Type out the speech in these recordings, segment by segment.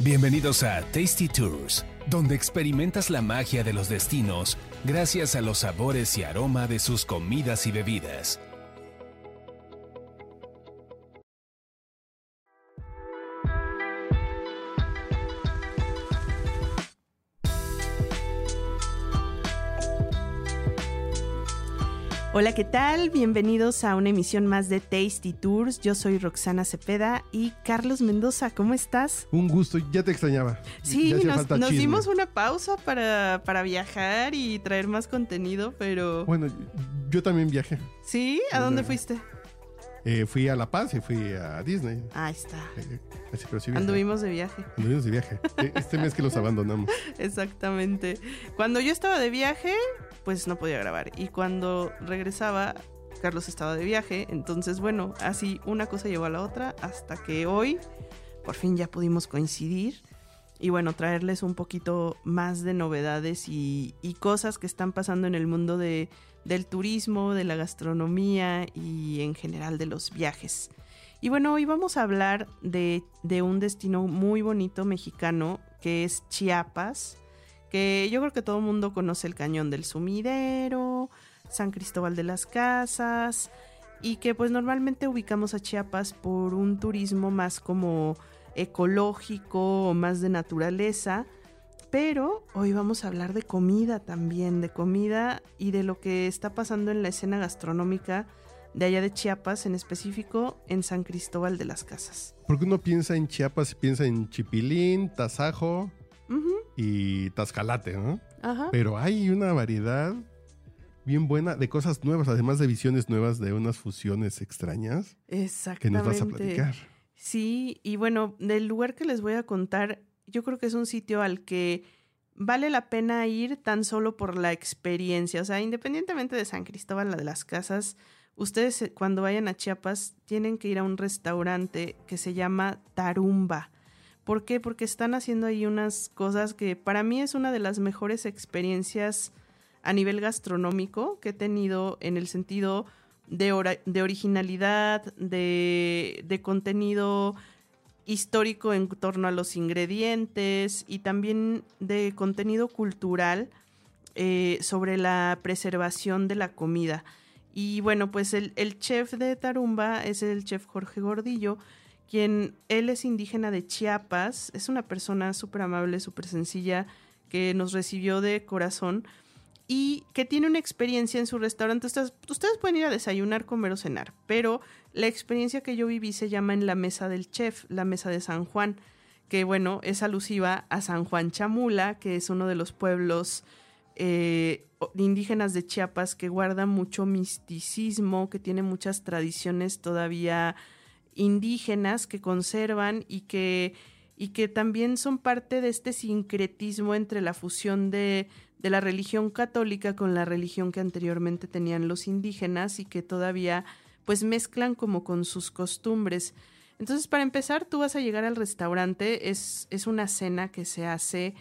Bienvenidos a Tasty Tours, donde experimentas la magia de los destinos gracias a los sabores y aroma de sus comidas y bebidas. Hola, ¿qué tal? Bienvenidos a una emisión más de Tasty Tours. Yo soy Roxana Cepeda y Carlos Mendoza, ¿cómo estás? Un gusto, ya te extrañaba. Sí, nos, dimos una pausa para, para viajar y traer más contenido, pero... Bueno, yo también viajé. ¿Sí? ¿A dónde fuiste? Eh, fui a La Paz y fui a Disney. Ahí está. Eh, así, pero sí. Anduvimos de viaje. Anduvimos de viaje. Eh, Este mes que los abandonamos. Exactamente. Cuando yo estaba de viaje, pues no podía grabar. Y cuando regresaba, Carlos estaba de viaje. Entonces, bueno, así una cosa llevó a la otra hasta que hoy por fin ya pudimos coincidir. Y bueno, traerles un poquito más de novedades y, y cosas que están pasando en el mundo de, del turismo, de la gastronomía y en general de los viajes. Y bueno, hoy vamos a hablar de, de un destino muy bonito mexicano que es Chiapas, que yo creo que todo el mundo conoce el Cañón del Sumidero, San Cristóbal de las Casas, y que pues normalmente ubicamos a Chiapas por un turismo más como ecológico o más de naturaleza. Pero hoy vamos a hablar de comida también, de comida y de lo que está pasando en la escena gastronómica de allá de Chiapas, en específico en San Cristóbal de las Casas. Porque uno piensa en Chiapas y piensa en Chipilín, Tasajo y Tascalate, ¿no? Ajá. Pero hay una variedad bien buena de cosas nuevas, además de visiones nuevas de unas fusiones extrañas que Exactamente. nos vas a platicar. Sí, y bueno, del lugar que les voy a contar, yo creo que es un sitio al que vale la pena ir tan solo por la experiencia. O sea, independientemente de San Cristóbal, la de las casas, ustedes eh, cuando vayan a Chiapas tienen que ir a un restaurante que se llama Tarumba. ¿Por qué? Porque están haciendo ahí unas cosas que para mí es una de las mejores experiencias a nivel gastronómico que he tenido en el sentido de, de originalidad, de, de contenido histórico en torno a los ingredientes y también de contenido cultural eh, sobre la preservación de la comida. Y bueno, pues el, el chef de Tarumba es el chef Jorge Gordillo, quien él es indígena de Chiapas, es una persona súper amable, súper sencilla, que nos recibió de corazón y que tiene una experiencia en su restaurante. Ustedes, pueden ir a desayunar, comer o cenar, pero la experiencia que yo viví se llama en la mesa del chef, la mesa de San Juan, que bueno, es alusiva a San Juan Chamula, que es uno de los pueblos eh, indígenas de Chiapas que guarda mucho misticismo, que tiene muchas tradiciones todavía indígenas que conservan y que, y que también son parte de este sincretismo entre la fusión de, de la religión católica con la religión que anteriormente tenían los indígenas y que todavía pues mezclan como con sus costumbres. Entonces, para empezar, tú vas a llegar al restaurante, es, es una cena que se hace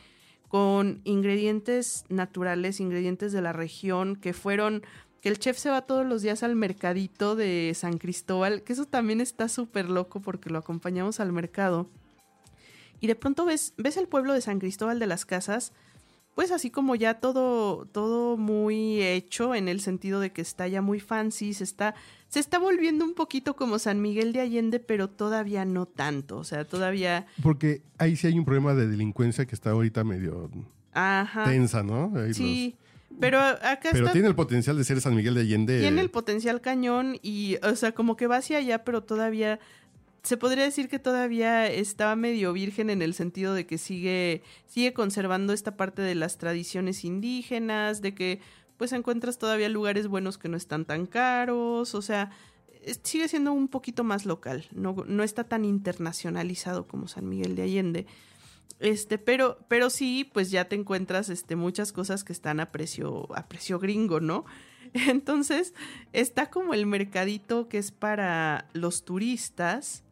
con ingredientes naturales, ingredientes de la región que fueron que el chef se va todos los días al mercadito de San Cristóbal, que eso también está súper loco porque lo acompañamos al mercado. Y de pronto ves, ves el pueblo de San Cristóbal de las Casas, pues así como ya todo, todo muy hecho en el sentido de que está ya muy fancy, se está, se está volviendo un poquito como San Miguel de Allende, pero todavía no tanto. O sea, todavía. Porque ahí sí hay un problema de delincuencia que está ahorita medio Ajá. tensa, ¿no? Ahí Sí. Pero acá pero está. tiene el potencial de ser San Miguel de Allende. Tiene el potencial cañón y, o sea, como que va hacia allá, pero todavía. Se podría decir que todavía está medio virgen en el sentido de que sigue, sigue conservando esta parte de las tradiciones indígenas, de que pues encuentras todavía lugares buenos que no están tan caros, o sea, es- sigue siendo un poquito más local, no, no está tan internacionalizado como San Miguel de Allende. Este, pero, pero sí, pues ya te encuentras este, muchas cosas que están a precio, a precio gringo, ¿no? Entonces, está como el mercadito que es para los turistas,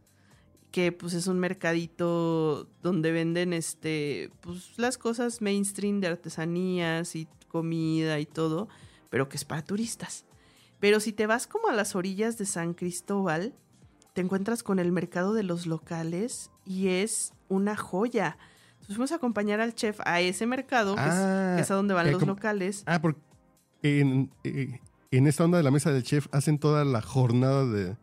que pues es un mercadito donde venden este, pues las cosas mainstream de artesanías y comida y todo, pero que es para turistas. Pero si te vas como a las orillas de San Cristóbal, te encuentras con el mercado de los locales y es una joya. Entonces fuimos a acompañar al chef a ese mercado, que, es, Ah, que es a donde van eh, los locales. Ah, porque en, eh, en esta onda de la mesa del chef hacen toda la jornada de...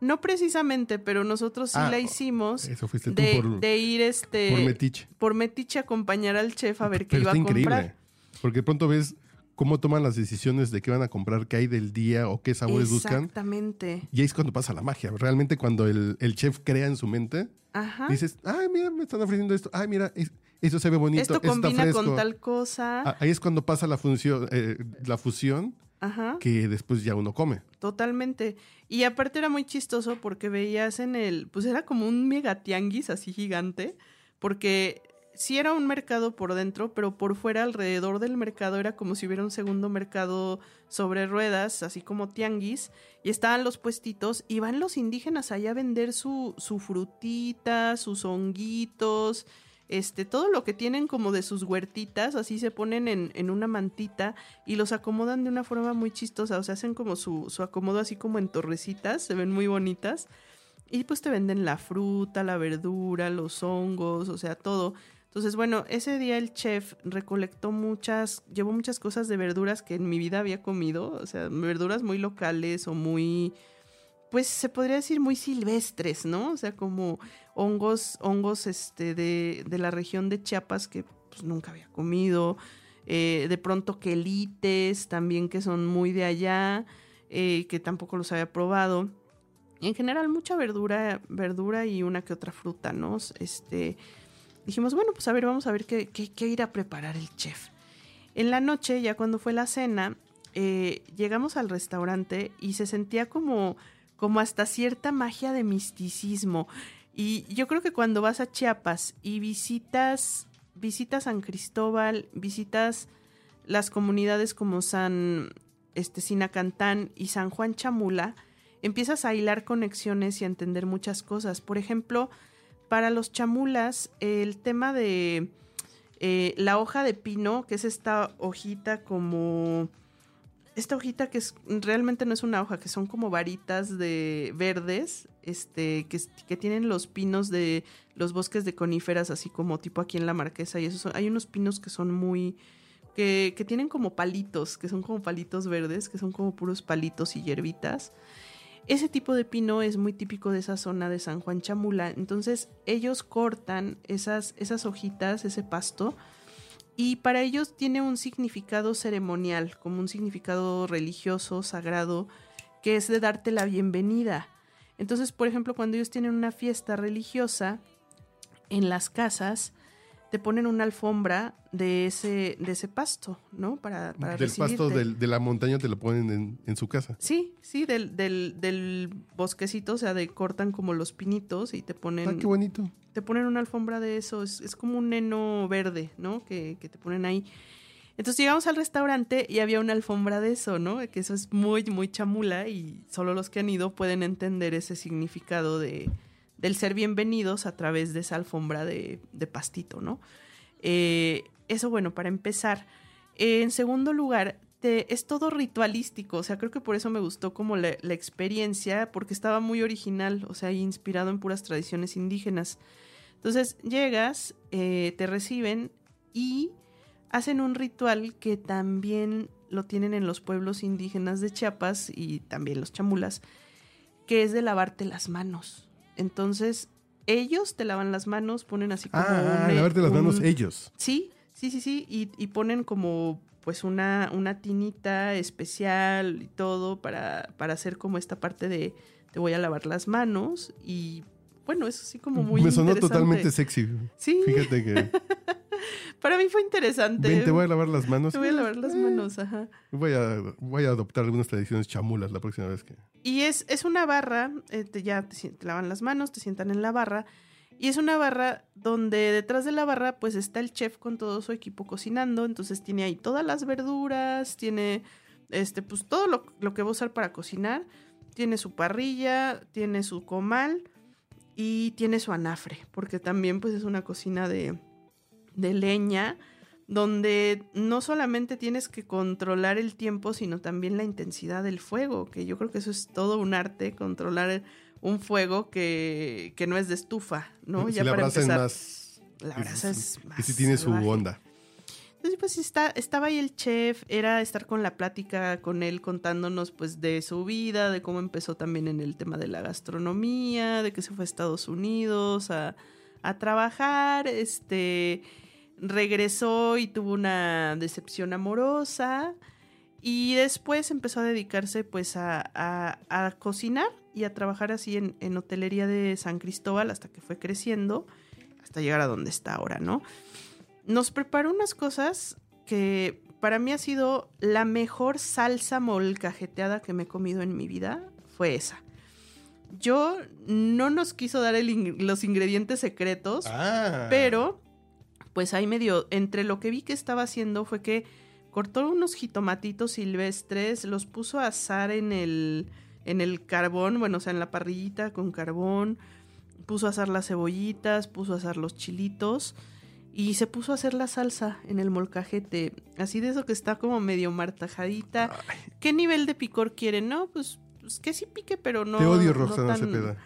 No precisamente, pero nosotros sí Ah, la hicimos Eso fuiste tú de, por, de ir este por metiche. por metiche a acompañar al chef a ver qué Pero iba está a comprar. increíble. Porque de pronto ves cómo toman las decisiones de qué van a comprar, qué hay del día o qué sabores buscan. Exactamente. Y ahí es cuando pasa la magia. Realmente cuando el, el chef crea en su mente, Ajá. dices, ay, mira, me están ofreciendo esto. Ay, mira, es- esto se ve bonito. Esto está combina fresco". con tal cosa. Ah, Ahí es cuando pasa la función, eh, la fusión Ajá. que después ya uno come. Totalmente. Y aparte era muy chistoso porque veías en el, pues era como un mega tianguis así gigante, porque sí era un mercado por dentro, pero por fuera alrededor del mercado era como si hubiera un segundo mercado sobre ruedas, así como tianguis, y estaban los puestitos y van los indígenas allá a vender su, su frutita, sus honguitos, este, todo lo que tienen como de sus huertitas, así se ponen en, en una mantita y los acomodan de una forma muy chistosa, o sea, hacen como su, su acomodo así como en torrecitas, se ven muy bonitas. Y pues te venden la fruta, la verdura, los hongos, o sea, todo. Entonces, bueno, ese día el chef recolectó muchas, llevó muchas cosas de verduras que en mi vida había comido, o sea, verduras muy locales o muy, pues se podría decir muy silvestres, ¿no? O sea, como hongos, hongos este, de, de la región de Chiapas que pues nunca había comido, eh, de pronto quelites también que son muy de allá, eh, que tampoco los había probado. En general, mucha verdura, verdura y una que otra fruta, ¿no? Este, dijimos, bueno, pues a ver, vamos a ver qué, qué, qué irá a preparar el chef. En la noche, ya cuando fue la cena, eh, llegamos al restaurante y se sentía como, como hasta cierta magia de misticismo. Y yo creo que cuando vas a Chiapas y visitas, visitas San Cristóbal, visitas las comunidades como San este, Sinacantán y San Juan Chamula, empiezas a hilar conexiones y a entender muchas cosas. Por ejemplo, para los chamulas, el tema de eh, la hoja de pino, que es esta hojita como... Esta hojita que es, realmente no es una hoja, que son como varitas de verdes, este, que, que tienen los pinos de los bosques de coníferas, así como tipo aquí en la Marquesa, y eso son- hay unos pinos que son muy, que, que tienen como palitos, que son como palitos verdes, que son como puros palitos y hierbitas. Ese tipo de pino es muy típico de esa zona de San Juan Chamula. Entonces ellos cortan esas, esas hojitas, ese pasto, y para ellos tiene un significado ceremonial, como un significado religioso, sagrado, que es de darte la bienvenida. Entonces, por ejemplo, cuando ellos tienen una fiesta religiosa, en las casas te ponen una alfombra de ese, de ese pasto, ¿no? Para, para del pasto del- de la montaña te lo ponen en, en su casa. Sí, sí, del, del, del bosquecito, o sea, de cortan como los pinitos y te ponen, Ah, qué bonito. te ponen una alfombra de eso, es, es como un heno verde, ¿no? Que, que te ponen ahí. Entonces llegamos al restaurante y había una alfombra de eso, ¿no? Que eso es muy, muy chamula y solo los que han ido pueden entender ese significado de, del ser bienvenidos a través de esa alfombra de, pastito, ¿no? Eh, eso, bueno, para empezar. Eh, en segundo lugar, es todo ritualístico, o sea, creo que por eso me gustó como la, la experiencia, porque estaba muy original, o sea, inspirado en puras tradiciones indígenas. Entonces, llegas, eh, te reciben y hacen un ritual que también lo tienen en los pueblos indígenas de Chiapas y también los chamulas, que es de lavarte las manos. Entonces, ellos te lavan las manos, ponen así como Ah, un- lavarte las manos ellos. Sí, sí, sí, sí. Y, y ponen como pues una, una tinita especial y todo para, para hacer como esta parte de te voy a lavar las manos. Y bueno, eso sí como muy Me sonó totalmente sexy. Sí, Fíjate que para mí fue interesante. ven, te voy a lavar las manos. Te voy a lavar las Eh, manos, ajá. Voy a, voy a adoptar algunas tradiciones chamulas la próxima vez que. Y es, es una barra, eh, te- ya te, te lavan las manos, te sientan en la barra. Y es una barra donde detrás de la barra pues está el chef con todo su equipo cocinando. Entonces tiene ahí todas las verduras, tiene este pues todo lo, lo que va a usar para cocinar. Tiene su parrilla, tiene su comal y tiene su anafre. Porque también pues es una cocina de, de leña donde no solamente tienes que controlar el tiempo, sino también la intensidad del fuego, que yo creo que eso es todo un arte, controlar un fuego que, que no es de estufa, ¿no? Si ya la para brasa es empezar. más. la brasa es más sí tiene su onda. Entonces, pues está, estaba ahí el chef, era estar con la plática con él contándonos pues de su vida, de cómo empezó también en el tema de la gastronomía, de que se fue a Estados Unidos a, a trabajar, este regresó y tuvo una decepción amorosa y después empezó a dedicarse pues a, a- a cocinar y a trabajar así en, en hotelería de San Cristóbal hasta que fue creciendo, hasta llegar a donde está ahora, ¿no? nos preparó unas cosas que para mí ha sido la mejor salsa molcajeteada que me he comido en mi vida. Fue esa. Yo no nos quiso dar el los ingredientes secretos, Ah. pero pues ahí medio, entre lo que vi que estaba haciendo fue que cortó unos jitomatitos silvestres, los puso a asar en el, en el carbón, bueno, o sea, en la parrillita con carbón, puso a asar las cebollitas, puso a asar los chilitos y se puso a hacer la salsa en el molcajete, así de eso que está como medio martajadita. Ay, ¿Qué nivel de picor quieren? No, pues, pues que sí pique, pero no. te odio, no Roxana tan- Cepeda.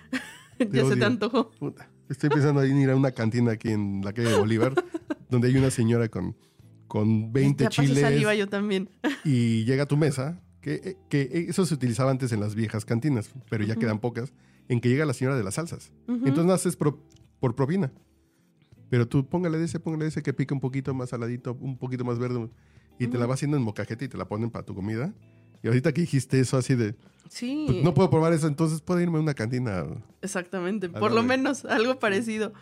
ya se te antojó. Puta. Estoy pensando en ir a una cantina aquí en la calle de Bolívar, donde hay una señora con, con 20 ya pasé chiles saliva yo también. y llega a tu mesa, que, que eso se utilizaba antes en las viejas cantinas, pero ya quedan pocas, en que llega la señora de las salsas. Entonces no haces pro- por propina. Pero tú póngale de ese, póngale de ese que pique un poquito más saladito, un poquito más verde. Y te la va haciendo en mocajete y te la ponen para tu comida. Y ahorita que dijiste eso así de, Sí, pues, no puedo probar eso, entonces puedo irme a una cantina. exactamente. Por lo menos algo parecido.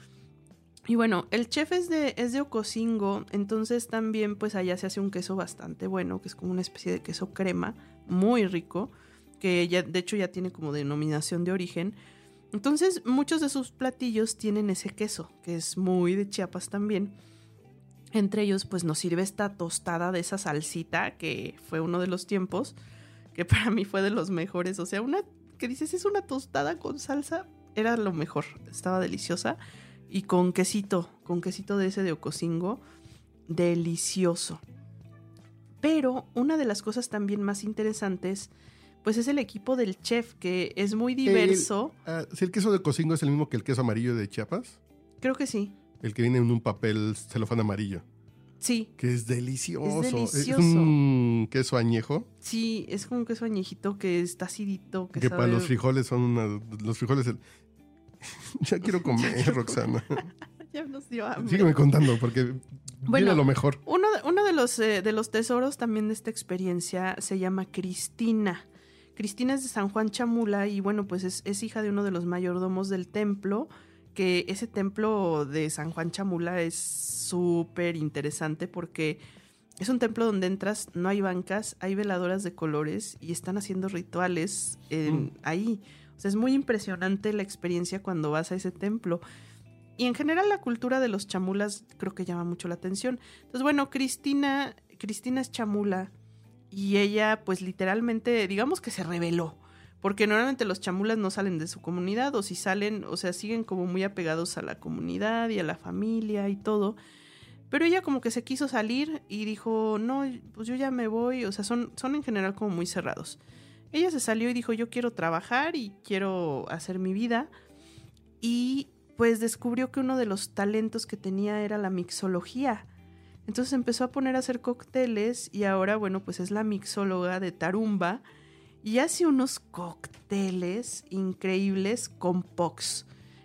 Y bueno, el chef es de, es de Ocosingo, entonces también pues allá se hace un queso bastante bueno, que es como una especie de queso crema, muy rico, que ya, de hecho ya tiene como denominación de origen. Entonces muchos de sus platillos tienen ese queso, que es muy de Chiapas también. Entre ellos pues nos sirve esta tostada de esa salsita, que fue uno de los tiempos, que para mí fue de los mejores. O sea, una que dices es una tostada con salsa, era lo mejor, estaba deliciosa. Y con quesito, con quesito de ese de Ocosingo, delicioso. Pero una de las cosas también más interesantes, pues es el equipo del chef, que es muy diverso. Ah, si el queso de cocingo es el mismo que el queso amarillo de Chiapas, Creo que sí. El que viene en un papel celofán amarillo, Sí, que es delicioso. Es delicioso. un queso añejo, sí, es como un queso añejito que está acidito, que, que sabe... para los frijoles son una- los frijoles... el- ya quiero comer, Roxana. Ya nos dio hambre. Sígueme contando, porque Bueno, lo mejor. Uno, de- uno de, los, eh, de los tesoros también de esta experiencia se llama Cristina. Cristina es de San Juan Chamula y bueno, pues es, es hija de uno de los mayordomos del templo, que ese templo de San Juan Chamula es súper interesante porque es un templo donde entras, no hay bancas, hay veladoras de colores y están haciendo rituales en- Mm. ahí. O sea, es muy impresionante la experiencia cuando vas a ese templo. Y en general la cultura de los chamulas creo que llama mucho la atención. Entonces, bueno, Cristina, Cristina es chamula y ella pues literalmente, digamos que se reveló. Porque normalmente los chamulas no salen de su comunidad o si salen, o sea, siguen como muy apegados a la comunidad y a la familia y todo. Pero ella como que se quiso salir y dijo, no, pues yo ya me voy, o sea, son, son en general como muy cerrados. Ella se salió y dijo, yo quiero trabajar y quiero hacer mi vida. Y pues descubrió que uno de los talentos que tenía era la mixología. Entonces empezó a poner a hacer cócteles y ahora, bueno, pues es la mixóloga de Tarumba y hace unos cócteles increíbles con Pox.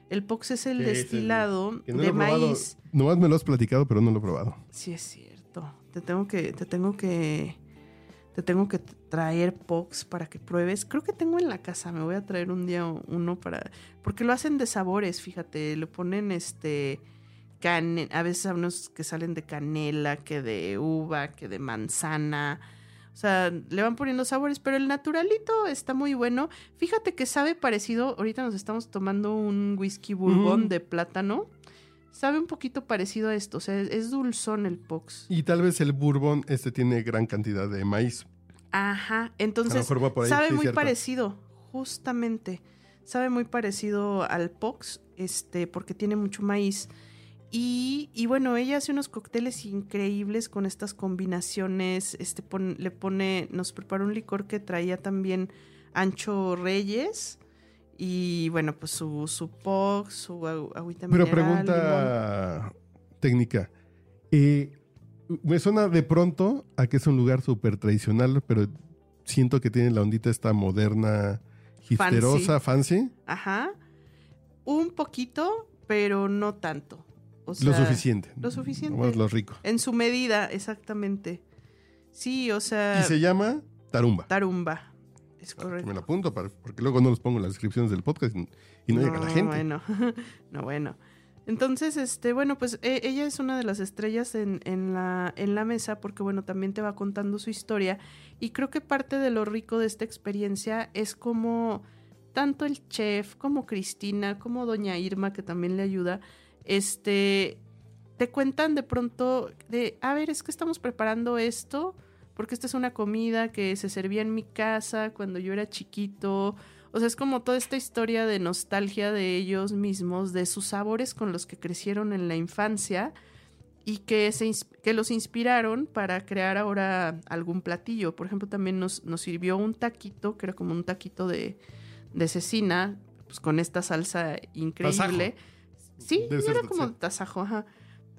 El Pox es el Sí, sí, sí. destilado no de maíz. Nomás me lo has platicado, pero no lo he probado. Sí, es cierto. Te tengo que, te tengo que, te tengo que traer Pox para que pruebes. Creo que tengo en la casa. Me voy a traer un día uno para, porque lo hacen de sabores. Fíjate, le ponen este, cane, a veces a unos que salen de canela, que de uva, que de manzana. O sea, le van poniendo sabores, pero el naturalito está muy bueno. Fíjate que sabe parecido. Ahorita nos estamos tomando un whisky bourbon Mm. de plátano. Sabe un poquito parecido a esto. O sea, es dulzón el Pox. Y tal vez el bourbon este tiene gran cantidad de maíz. Ajá. Entonces, ahí, sabe sí, muy cierto. parecido. Justamente. Sabe muy parecido al Pox. Este, porque tiene mucho maíz. Y, y bueno, ella hace unos cócteles increíbles con estas combinaciones. Este pon- le pone, nos preparó un licor que traía también Ancho Reyes Y bueno, pues su, su POC, su agüita Pero pregunta técnica. Eh, me suena de pronto a que es un lugar súper tradicional, pero siento que tiene la ondita esta moderna, histerosa, fancy. Ajá. Un poquito, pero no tanto. Lo suficiente. Lo suficiente. Más lo rico. En su medida, exactamente. Sí, o sea. Y se llama Tarumba. Tarumba. Es correcto. Me lo apunto porque luego no los pongo en las descripciones del podcast y no, llega la gente. Bueno, no, bueno. Entonces, este, bueno, pues e, ella es una de las estrellas en, en, la, en la mesa porque, bueno, también te va contando su historia y creo que parte de lo rico de esta experiencia es como tanto el chef como Cristina, como doña Irma, que también le ayuda, este, te cuentan de pronto de, a ver, es que estamos preparando esto, porque esta es una comida que se servía en mi casa cuando yo era chiquito. O sea, es como toda esta historia de nostalgia de ellos mismos, de sus sabores con los que crecieron en la infancia y que, se, que los inspiraron para crear ahora algún platillo. Por ejemplo, también nos, nos sirvió un taquito, que era como un taquito de, de cecina, pues con esta salsa increíble. Sí, era como un tasajo, ajá.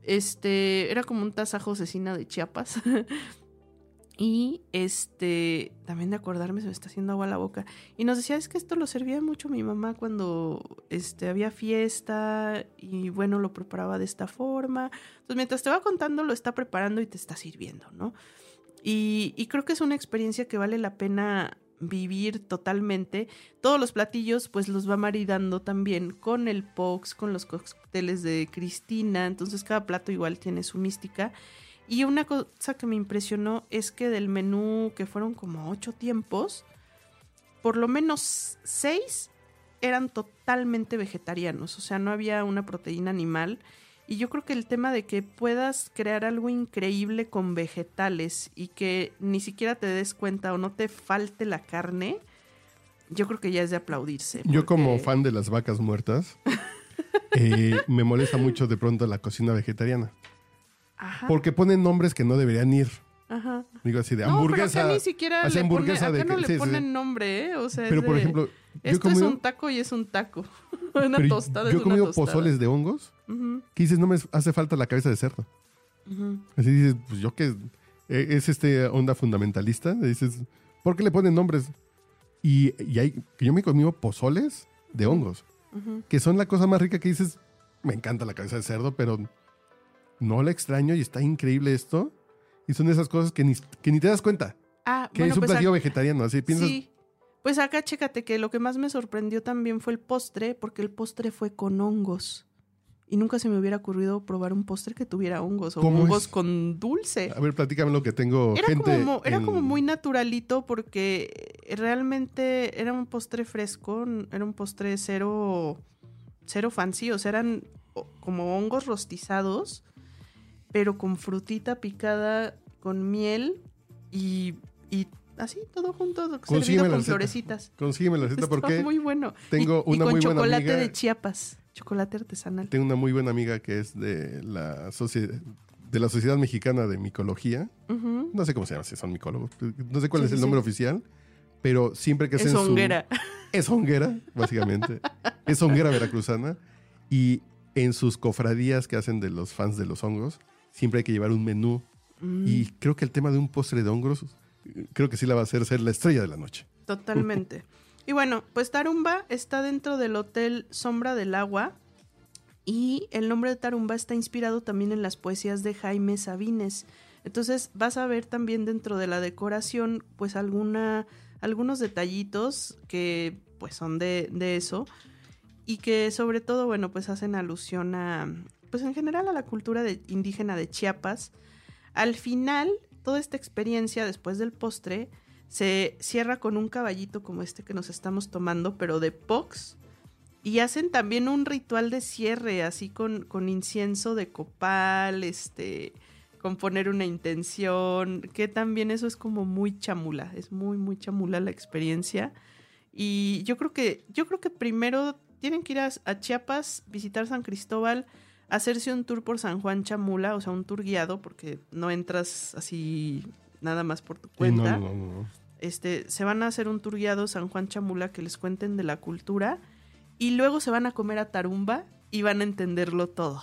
Este, era como un tasajo cecina de Chiapas. y este, también de acordarme se me está haciendo agua la boca. Y nos decía, es que esto lo servía mucho mi mamá cuando este, había fiesta y bueno, lo preparaba de esta forma. Entonces, mientras te va contando, lo está preparando y te está sirviendo, ¿no? Y, y creo que es una experiencia que vale la pena vivir totalmente. Todos los platillos pues los va maridando también con el Pox, con los cócteles de Cristina, entonces cada plato igual tiene su mística. Y una cosa que me impresionó es que del menú, que fueron como ocho tiempos, por lo menos seis eran totalmente vegetarianos, o sea, no había una proteína animal y yo creo que el tema de que puedas crear algo increíble con vegetales y que ni siquiera te des cuenta o no te falte la carne, yo creo que ya es de aplaudirse. Yo como fan de las vacas muertas, eh, me molesta mucho de pronto la cocina vegetariana. Ajá. Porque ponen nombres que no deberían ir. Ajá. Digo así de hamburguesa. No, pero ni siquiera le hamburguesa de, no le ponen nombre, ¿eh? O sea, pero por ejemplo, esto es un taco y es un taco. una tostada yo he comido pozoles de hongos que dices, no me hace falta la cabeza de cerdo. Así dices, pues yo que es este onda fundamentalista, dices, ¿por qué le ponen nombres? Y, y hay, que yo me he comido pozoles de hongos, que son la cosa más rica que dices, me encanta la cabeza de cerdo, pero no la extraño y está increíble esto. Y son esas cosas que ni, que ni te das cuenta. Ah, que es un pues platillo vegetariano, así piensas. Sí. Pues acá chécate que lo que más me sorprendió también fue el postre, porque el postre fue con hongos. Y nunca se me hubiera ocurrido probar un postre que tuviera hongos o hongos con dulce. A ver, platícame lo que tengo. Era, como, era como muy naturalito porque realmente era un postre fresco, era un postre cero, cero fancy, o sea, eran como hongos rostizados, pero con frutita picada, con miel y, y así, todo junto, servido con florecitas. Consígueme la receta porque muy bueno. tengo y, una con muy buena amiga. chocolate de Chiapas. Chocolate artesanal. Tengo una muy buena amiga que es de la, de la Sociedad Mexicana de Micología. No sé cómo se llama, si son micólogos. No sé cuál es el nombre oficial, pero siempre que es hacen honguera. Es honguera, básicamente. es honguera veracruzana. Y en sus cofradías que hacen de los fans de los hongos, siempre hay que llevar un menú. Mm. Y creo que el tema de un postre de hongos, creo que sí la va a hacer ser la estrella de la noche. Totalmente. Y bueno, pues Tarumba está dentro del Hotel Sombra del Agua y el nombre de Tarumba está inspirado también en las poesías de Jaime Sabines. Entonces vas a ver también dentro de la decoración pues alguna, algunos detallitos que pues son de, de eso y que sobre todo bueno pues hacen alusión a pues en general a la cultura indígena de Chiapas. Al final, toda esta experiencia después del postre se cierra con un caballito como este que nos estamos tomando, pero de Pox. Y hacen también un ritual de cierre, así con, con incienso de copal, este, con poner una intención, que también eso es como muy chamula, es muy, muy chamula la experiencia. Y yo creo que, yo creo que primero tienen que ir a, Chiapas, visitar San Cristóbal, hacerse un tour por San Juan Chamula, o sea, un tour guiado, porque no entras así nada más por tu cuenta. no, no, no. este, se van a hacer un tour guiado San Juan Chamula que les cuenten de la cultura y luego se van a comer a Tarumba y van a entenderlo todo.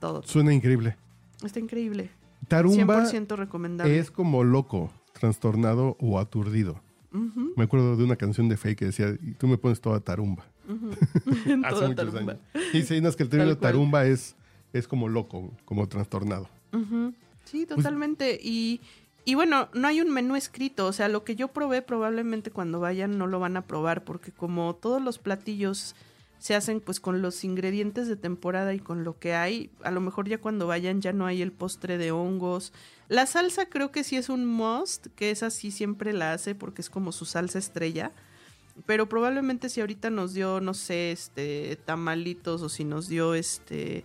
Todo. Suena increíble. Está increíble. Tarumba 100% recomendable. es como loco, trastornado o aturdido. Me acuerdo de una canción de Faye que decía, y tú me pones toda tarumba. Hace Toda muchos tarumba. años. Y sí, no, es que el término tarumba es, es como loco, como trastornado. Sí, Pues totalmente. y, y bueno, no hay un menú escrito. O sea, lo que yo probé probablemente cuando vayan no lo van a probar porque como todos los platillos se hacen pues con los ingredientes de temporada y con lo que hay, a lo mejor ya cuando vayan ya no hay el postre de hongos. La salsa creo que sí es un must, que esa sí siempre la hace porque es como su salsa estrella. Pero probablemente si ahorita nos dio, no sé, este, tamalitos o si nos dio este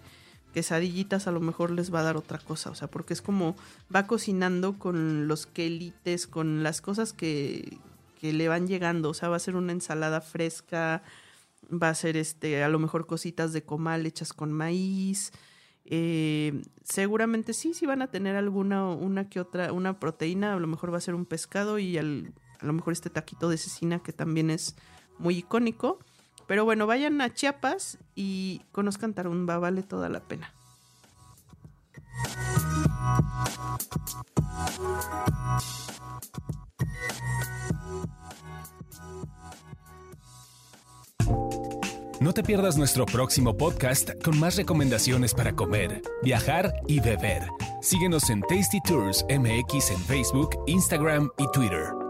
quesadillitas, a lo mejor les va a dar otra cosa. O sea, porque es como va cocinando con los quelites, con las cosas que, que le van llegando. O sea, va a ser una ensalada fresca, va a ser este, a lo mejor cositas de comal hechas con maíz. Eh, seguramente sí, sí van a tener alguna, una que otra, una proteína, a lo mejor va a ser un pescado y al- a lo mejor este taquito de cecina que también es muy icónico. Pero bueno, vayan a Chiapas y conozcan Tarumba, vale toda la pena. No te pierdas nuestro próximo podcast con más recomendaciones para comer, viajar y beber. Síguenos en Tasty Tours MX en Facebook, Instagram y Twitter.